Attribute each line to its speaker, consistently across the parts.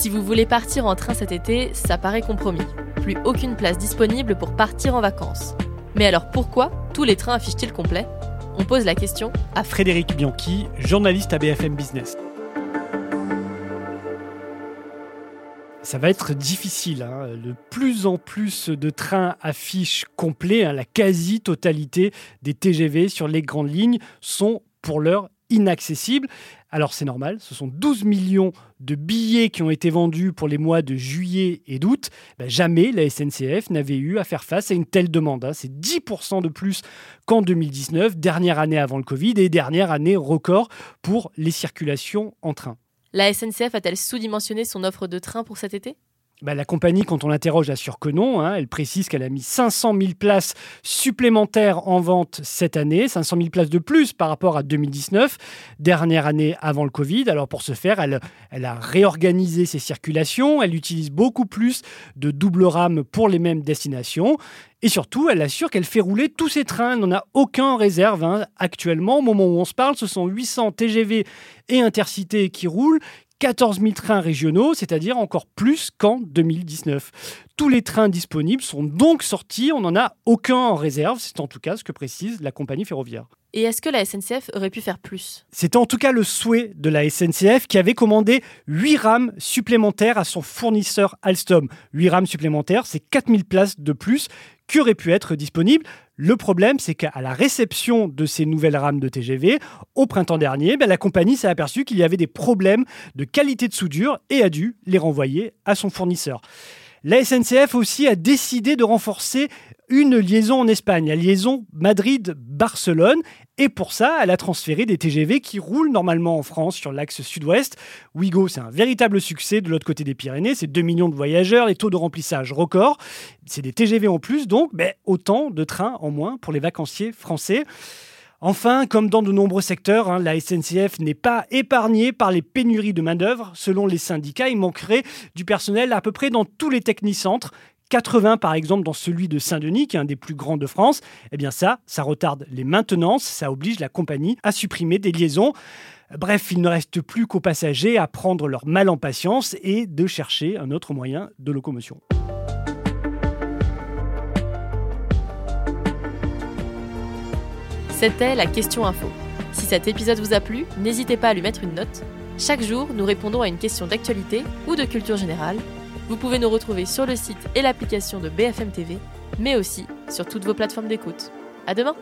Speaker 1: Si vous voulez partir en train cet été, ça paraît compromis. Plus aucune place disponible pour partir en vacances. Mais alors pourquoi tous les trains affichent-ils complet? On pose la question à
Speaker 2: Frédéric Bianchi, journaliste à BFM Business. Ça va être difficile. Hein. De plus en plus de trains affichent complet. Hein. La quasi-totalité des TGV sur les grandes lignes sont pour l'heure inaccessibles. Alors c'est normal, ce sont 12 millions de billets qui ont été vendus pour les mois de juillet et d'août. Ben, jamais la SNCF n'avait eu à faire face à une telle demande. Hein. C'est 10% de plus qu'en 2019, dernière année avant le Covid et dernière année record pour les circulations en train.
Speaker 1: La SNCF a-t-elle sous-dimensionné son offre de train pour cet été?
Speaker 2: Bah, la compagnie, quand on l'interroge, assure que non. Hein. Elle précise qu'elle a mis 500 000 places supplémentaires en vente cette année, 500 000 places de plus par rapport à 2019, dernière année avant le Covid. Alors pour ce faire, elle, a réorganisé ses circulations, elle utilise beaucoup plus de double rames pour les mêmes destinations. Et surtout, elle assure qu'elle fait rouler tous ses trains. Elle n'en a aucun réserve. Hein. Actuellement, au moment où on se parle, ce sont 800 TGV et intercités qui roulent, 14 000 trains régionaux, c'est-à-dire encore plus qu'en 2019. Tous les trains disponibles sont donc sortis, on n'en a aucun en réserve, c'est en tout cas ce que précise la compagnie ferroviaire.
Speaker 1: Et est-ce que la SNCF aurait pu faire plus?
Speaker 2: C'était en tout cas le souhait de la SNCF qui avait commandé 8 rames supplémentaires à son fournisseur Alstom. 8 rames supplémentaires, c'est 4000 places de plus qui auraient pu être disponibles. Le problème, c'est qu'à la réception de ces nouvelles rames de TGV, au printemps dernier, ben, la compagnie s'est aperçue qu'il y avait des problèmes de qualité de soudure et a dû les renvoyer à son fournisseur. La SNCF aussi a décidé de renforcer une liaison en Espagne, la liaison Madrid-Barcelone. Et pour ça, elle a transféré des TGV qui roulent normalement en France sur l'axe sud-ouest. Ouigo, c'est un véritable succès de l'autre côté des Pyrénées. C'est 2 millions de voyageurs, les taux de remplissage record. C'est des TGV en plus, donc mais autant de trains en moins pour les vacanciers français. Enfin, comme dans de nombreux secteurs, hein, la SNCF n'est pas épargnée par les pénuries de main-d'œuvre. Selon les syndicats, il manquerait du personnel à peu près dans tous les technicentres. 80 par exemple dans celui de Saint-Denis, qui est un des plus grands de France, eh bien ça, ça retarde les maintenances, ça oblige la compagnie à supprimer des liaisons. Bref, il ne reste plus qu'aux passagers à prendre leur mal en patience et de chercher un autre moyen de locomotion.
Speaker 1: C'était la question info. Si cet épisode vous a plu, n'hésitez pas à lui mettre une note. Chaque jour, nous répondons à une question d'actualité ou de culture générale vous pouvez nous retrouver sur le site et l'application de BFM TV, mais aussi sur toutes vos plateformes d'écoute. À demain!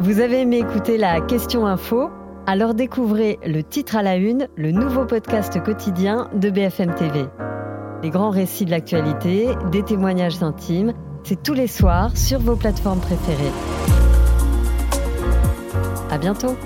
Speaker 3: Vous avez aimé écouter la question info? Alors découvrez le titre à la une, le nouveau podcast quotidien de BFM TV. Les grands récits de l'actualité, des témoignages intimes, c'est tous les soirs sur vos plateformes préférées. À bientôt